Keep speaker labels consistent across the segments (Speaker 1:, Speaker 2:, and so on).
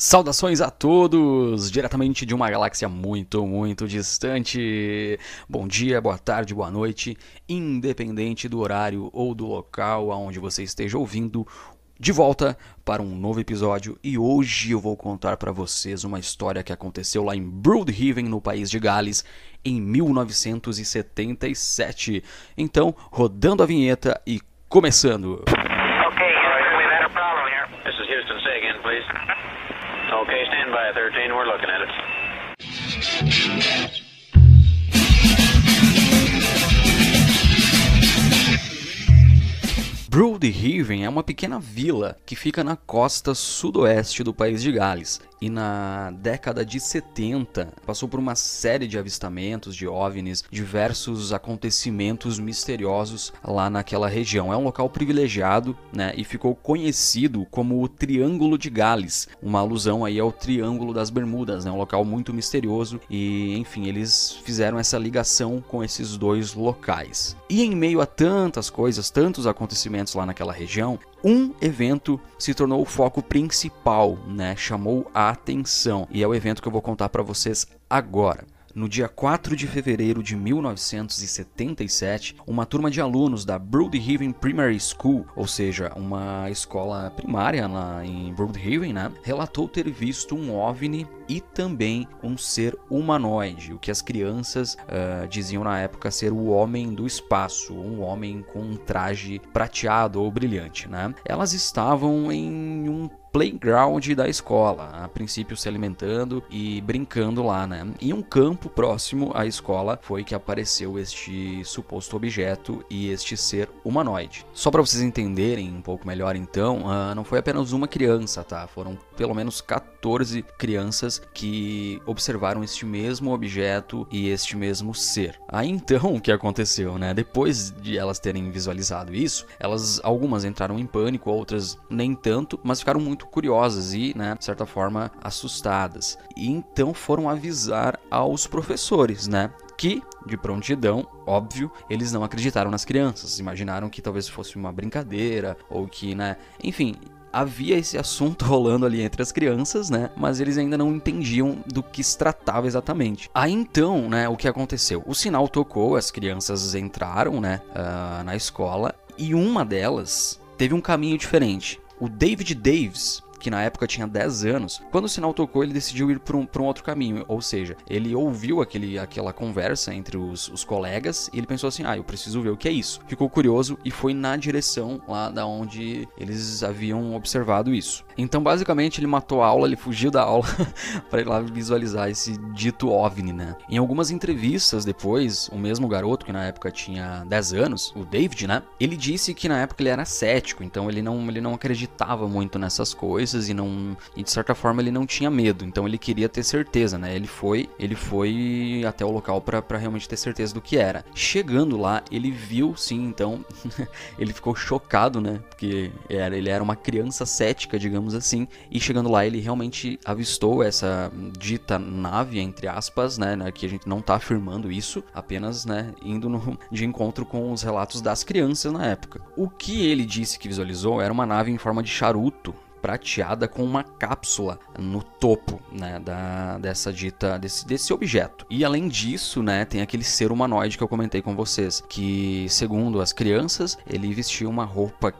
Speaker 1: Saudações a todos, diretamente de uma galáxia muito, muito distante. Bom dia, boa tarde, boa noite, independente do horário ou do local aonde você esteja ouvindo. De volta para um novo episódio e hoje eu vou contar para vocês uma história que aconteceu lá em Broodhaven, no país de Gales, em 1977. Então, rodando a vinheta e começando. Okay, stand by, 13. We're looking at it. Broodhaven é uma pequena vila que fica na costa sudoeste do país de Gales e na década de 70 passou por uma série de avistamentos de OVNIs, diversos acontecimentos misteriosos lá naquela região. É um local privilegiado, né, e ficou conhecido como o Triângulo de Gales, uma alusão aí ao Triângulo das Bermudas, né, um local muito misterioso e, enfim, eles fizeram essa ligação com esses dois locais. E em meio a tantas coisas, tantos acontecimentos lá naquela região, um evento se tornou o foco principal, né? Chamou a atenção. E é o evento que eu vou contar para vocês agora. No dia 4 de fevereiro de 1977, uma turma de alunos da Broodhaven Primary School, ou seja, uma escola primária lá em Broodhaven, né, relatou ter visto um OVNI e também um ser humanoide, o que as crianças uh, diziam na época ser o homem do espaço, um homem com um traje prateado ou brilhante. Né? Elas estavam em um playground da escola, a princípio se alimentando e brincando lá, né? Em um campo próximo à escola foi que apareceu este suposto objeto e este ser humanoide. Só para vocês entenderem um pouco melhor, então, uh, não foi apenas uma criança, tá? Foram pelo menos 14 crianças que observaram este mesmo objeto e este mesmo ser. Aí então o que aconteceu, né? Depois de elas terem visualizado isso, elas algumas entraram em pânico, outras nem tanto, mas ficaram muito curiosas e, né, de certa forma, assustadas. E então foram avisar aos professores, né? Que, de prontidão, óbvio, eles não acreditaram nas crianças, imaginaram que talvez fosse uma brincadeira ou que, né, enfim, havia esse assunto rolando ali entre as crianças, né? Mas eles ainda não entendiam do que se tratava exatamente. Aí então, né, o que aconteceu? O sinal tocou, as crianças entraram, né, uh, na escola e uma delas teve um caminho diferente. O David Davis, que na época tinha 10 anos, quando o sinal tocou, ele decidiu ir para um, um outro caminho. Ou seja, ele ouviu aquele, aquela conversa entre os, os colegas e ele pensou assim: ah, eu preciso ver o que é isso. Ficou curioso e foi na direção lá da onde eles haviam observado isso. Então, basicamente, ele matou a aula, ele fugiu da aula para ir lá visualizar esse dito OVNI, né? Em algumas entrevistas depois, o mesmo garoto, que na época tinha 10 anos, o David, né? Ele disse que na época ele era cético, então ele não, ele não acreditava muito nessas coisas e não e de certa forma ele não tinha medo, então ele queria ter certeza, né? Ele foi, ele foi até o local para realmente ter certeza do que era. Chegando lá, ele viu sim, então ele ficou chocado, né? Porque era, ele era uma criança cética, digamos assim, e chegando lá ele realmente avistou essa dita nave entre aspas, né, né que a gente não tá afirmando isso, apenas, né, indo no, de encontro com os relatos das crianças na época. O que ele disse que visualizou era uma nave em forma de charuto, prateada com uma cápsula no topo, né, da, dessa dita desse, desse objeto. E além disso, né, tem aquele ser humanoide que eu comentei com vocês, que segundo as crianças, ele vestia uma roupa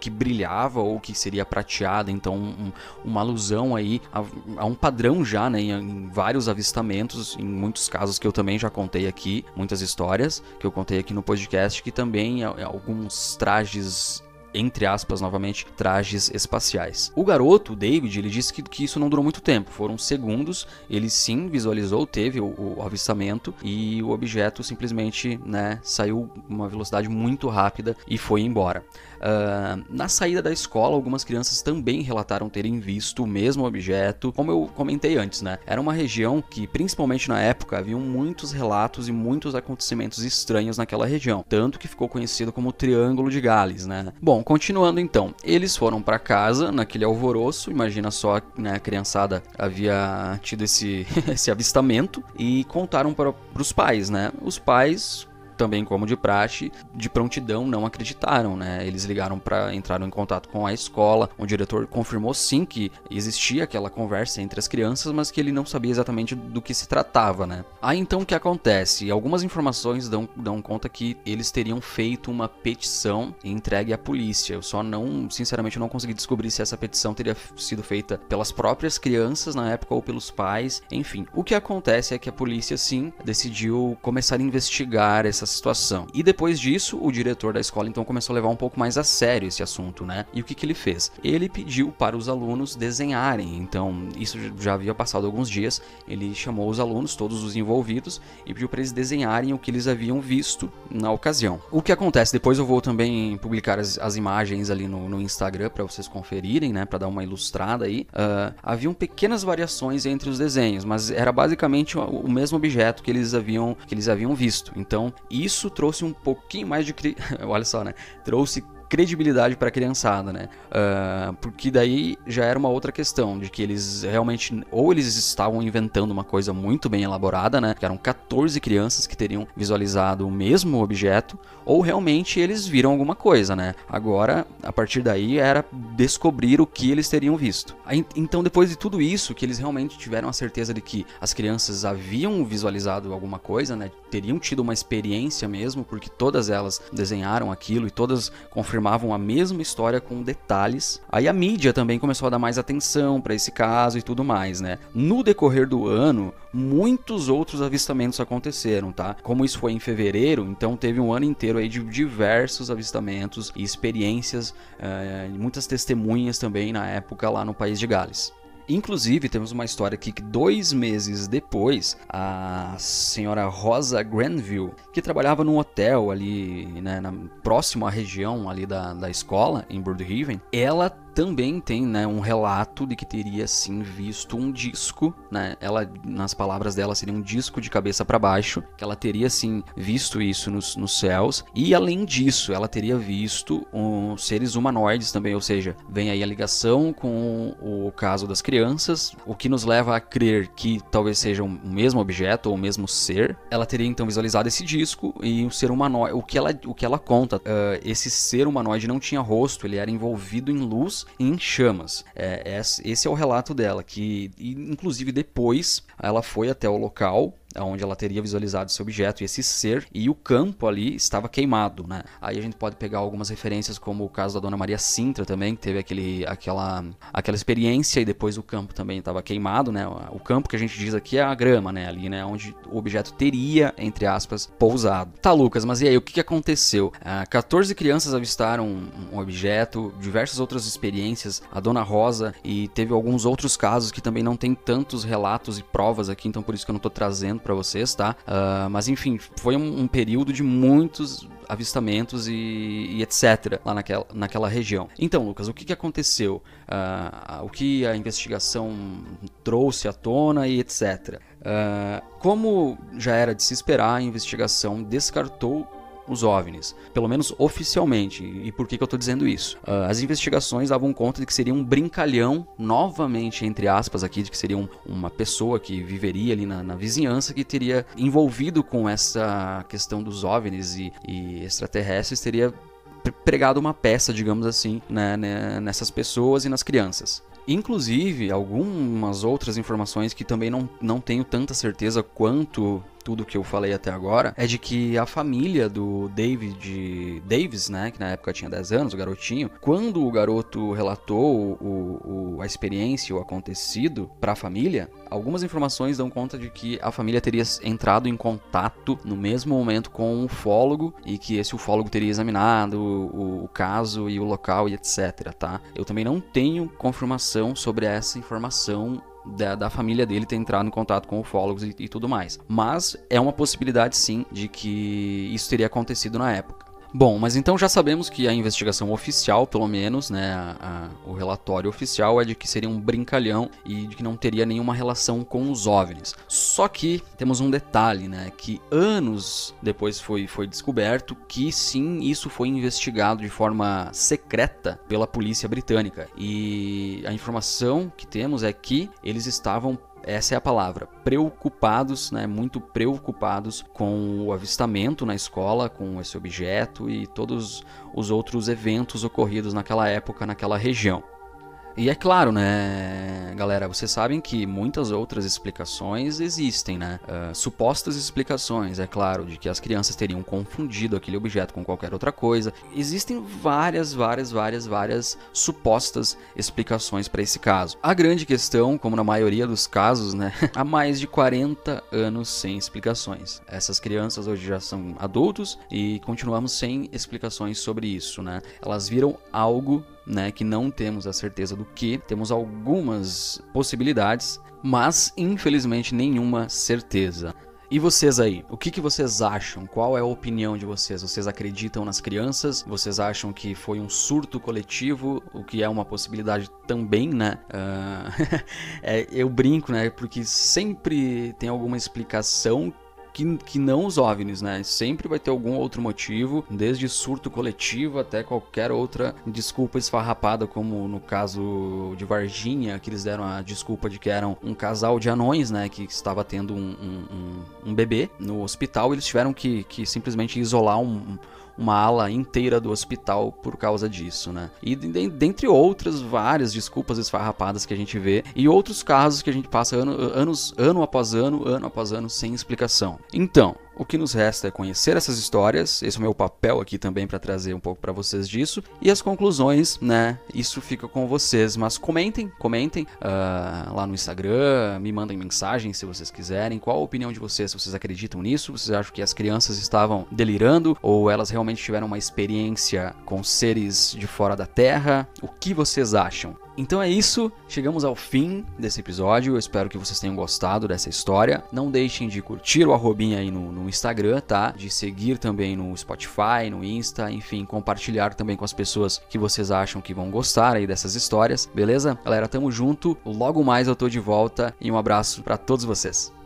Speaker 1: que brilhava ou que seria prateada, então um, uma alusão aí a, a, um padrão já, né, em, em, vários avistamentos, em muitos casos que eu também já contei aqui, muitas histórias que eu contei aqui no podcast, que também alguns trajes entre aspas, novamente, trajes espaciais. O garoto, o David, ele disse que, que isso não durou muito tempo, foram segundos, ele sim visualizou, teve o, o avistamento e o objeto simplesmente, né, saiu uma velocidade muito rápida e foi embora. Uh, na saída da escola, algumas crianças também relataram terem visto o mesmo objeto, como eu comentei antes, né? Era uma região que, principalmente na época, haviam muitos relatos e muitos acontecimentos estranhos naquela região, tanto que ficou conhecido como Triângulo de Gales, né? Bom, continuando então, eles foram para casa naquele alvoroço, imagina só, né, a criançada havia tido esse, esse avistamento e contaram para os pais, né? Os pais também como de praxe, de prontidão não acreditaram, né? Eles ligaram para entrar em contato com a escola, o diretor confirmou sim que existia aquela conversa entre as crianças, mas que ele não sabia exatamente do que se tratava, né? Aí então o que acontece? Algumas informações dão, dão conta que eles teriam feito uma petição entregue à polícia. Eu só não, sinceramente, não consegui descobrir se essa petição teria sido feita pelas próprias crianças na época ou pelos pais, enfim. O que acontece é que a polícia sim decidiu começar a investigar essa situação. E depois disso, o diretor da escola então começou a levar um pouco mais a sério esse assunto, né? E o que, que ele fez? Ele pediu para os alunos desenharem. Então, isso já havia passado alguns dias. Ele chamou os alunos, todos os envolvidos, e pediu para eles desenharem o que eles haviam visto na ocasião. O que acontece? Depois eu vou também publicar as, as imagens ali no, no Instagram para vocês conferirem, né? Para dar uma ilustrada aí. Uh, haviam pequenas variações entre os desenhos, mas era basicamente o, o mesmo objeto que eles haviam que eles haviam visto. Então, isso trouxe um pouquinho mais de cri... olha só, né? Trouxe credibilidade para a criançada, né? Uh, porque daí já era uma outra questão de que eles realmente ou eles estavam inventando uma coisa muito bem elaborada, né? Que eram 14 crianças que teriam visualizado o mesmo objeto, ou realmente eles viram alguma coisa, né? Agora, a partir daí era descobrir o que eles teriam visto. Então, depois de tudo isso, que eles realmente tiveram a certeza de que as crianças haviam visualizado alguma coisa, né? Teriam tido uma experiência mesmo, porque todas elas desenharam aquilo e todas confirmaram afirmavam a mesma história com detalhes. Aí a mídia também começou a dar mais atenção para esse caso e tudo mais, né? No decorrer do ano, muitos outros avistamentos aconteceram, tá? Como isso foi em fevereiro, então teve um ano inteiro aí de diversos avistamentos e experiências, uh, muitas testemunhas também na época lá no país de Gales. Inclusive, temos uma história aqui que dois meses depois, a senhora Rosa Granville, que trabalhava num hotel ali, né, na, próximo à região ali da, da escola, em Brookhaven, ela também tem né, um relato de que teria sim visto um disco, né? Ela, nas palavras dela, seria um disco de cabeça para baixo, que ela teria sim visto isso nos, nos céus. E além disso, ela teria visto um, seres humanoides também, ou seja, vem aí a ligação com o caso das crianças, o que nos leva a crer que talvez seja o mesmo objeto ou o mesmo ser. Ela teria então visualizado esse disco e o ser humanoide, o que ela, o que ela conta, uh, esse ser humanoide não tinha rosto, ele era envolvido em luz em chamas. É, esse é o relato dela, que inclusive depois ela foi até o local onde ela teria visualizado esse objeto e esse ser, e o campo ali estava queimado, né? Aí a gente pode pegar algumas referências, como o caso da Dona Maria Sintra também, que teve aquele, aquela, aquela experiência e depois o campo também estava queimado, né? O campo que a gente diz aqui é a grama, né? Ali, né? Onde o objeto teria, entre aspas, pousado. Tá, Lucas, mas e aí, o que, aconteceu? Ah, 14 crianças avistaram um objeto, diversas outras experiências, a Dona Rosa, e teve alguns outros casos que também não tem tantos relatos e provas aqui, então por isso que eu não tô trazendo para vocês, tá? Uh, mas enfim, foi um, um, período de muitos avistamentos e, e, etc. lá naquela, naquela região. Então, Lucas, o que, que aconteceu? Uh, o que a investigação trouxe à tona e etc. Uh, ah, como já era de se esperar, a investigação descartou os OVNIs, pelo menos oficialmente. E por que, que eu estou dizendo isso? Uh, as investigações davam conta de que seria um brincalhão, novamente, entre aspas, aqui, de que seria um, uma pessoa que viveria ali na, na, vizinhança que teria envolvido com essa questão dos OVNIs e, e extraterrestres, teria pregado uma peça, digamos assim, né, né, nessas pessoas e nas crianças. Inclusive, algumas outras informações que também não, não tenho tanta certeza quanto tudo que eu falei até agora, é de que a família do David Davis, né, que na época tinha 10 anos, o garotinho, quando o garoto relatou o, o, a experiência, o acontecido para a família, algumas informações dão conta de que a família teria entrado em contato no mesmo momento com um ufólogo e que esse ufólogo teria examinado o, o caso e o local e etc, tá? Eu também não tenho confirmação sobre essa informação da, da, família dele ter entrado em contato com ufólogos e, e tudo mais. Mas é uma possibilidade sim de que isso teria acontecido na época. Bom, mas então já sabemos que a investigação oficial, pelo menos, né, a, a, o relatório oficial é de que seria um brincalhão e de que não teria nenhuma relação com os OVNIs. Só que temos um detalhe, né, que anos depois foi, foi descoberto que sim, isso foi investigado de forma secreta pela polícia britânica. E a informação que temos é que eles estavam essa é a palavra, preocupados, né, muito preocupados com o avistamento na escola, com esse objeto e todos os outros eventos ocorridos naquela época, naquela região. E é claro, né, galera, vocês sabem que muitas outras explicações existem, né? Uh, supostas explicações, é claro, de que as crianças teriam confundido aquele objeto com qualquer outra coisa. Existem várias, várias, várias, várias supostas explicações para esse caso. A grande questão, como na maioria dos casos, né, há mais de 40 anos sem explicações. Essas crianças hoje já são adultos e continuamos sem explicações sobre isso, né? Elas viram algo né, que não temos a certeza do que, temos algumas possibilidades, mas infelizmente nenhuma certeza. E vocês aí, o que, que vocês acham? Qual é a opinião de vocês? Vocês acreditam nas crianças? Vocês acham que foi um surto coletivo? O que é uma possibilidade também, né? Uh, é, eu brinco, né? Porque sempre tem alguma explicação que, que não os OVNIs, né? Sempre vai ter algum outro motivo, desde surto coletivo até qualquer outra desculpa esfarrapada, como no caso de Varginha, que eles deram a desculpa de que eram um casal de anões, né? Que estava tendo um, um, um bebê no hospital, eles tiveram que, que simplesmente isolar um uma ala inteira do hospital por causa disso, né? E dentre outras várias desculpas esfarrapadas que a gente vê e outros casos que a gente passa ano, anos, ano após ano, ano após ano sem explicação. Então, o que nos resta é conhecer essas histórias, esse é o meu papel aqui também para trazer um pouco para vocês disso, e as conclusões, né? Isso fica com vocês, mas comentem, comentem uh, lá no Instagram, me mandem mensagem se vocês quiserem, qual a opinião de vocês, se vocês acreditam nisso, vocês acham que as crianças estavam delirando, ou elas realmente tiveram uma experiência com seres de fora da Terra, o que vocês acham? Então é isso, chegamos ao fim desse episódio. Eu espero que vocês tenham gostado dessa história. Não deixem de curtir o arrobinha aí no, no Instagram, tá? De seguir também no Spotify, no Insta, enfim, compartilhar também com as pessoas que vocês acham que vão gostar aí dessas histórias, beleza? Galera, tamo junto. Logo mais eu tô de volta e um abraço para todos vocês.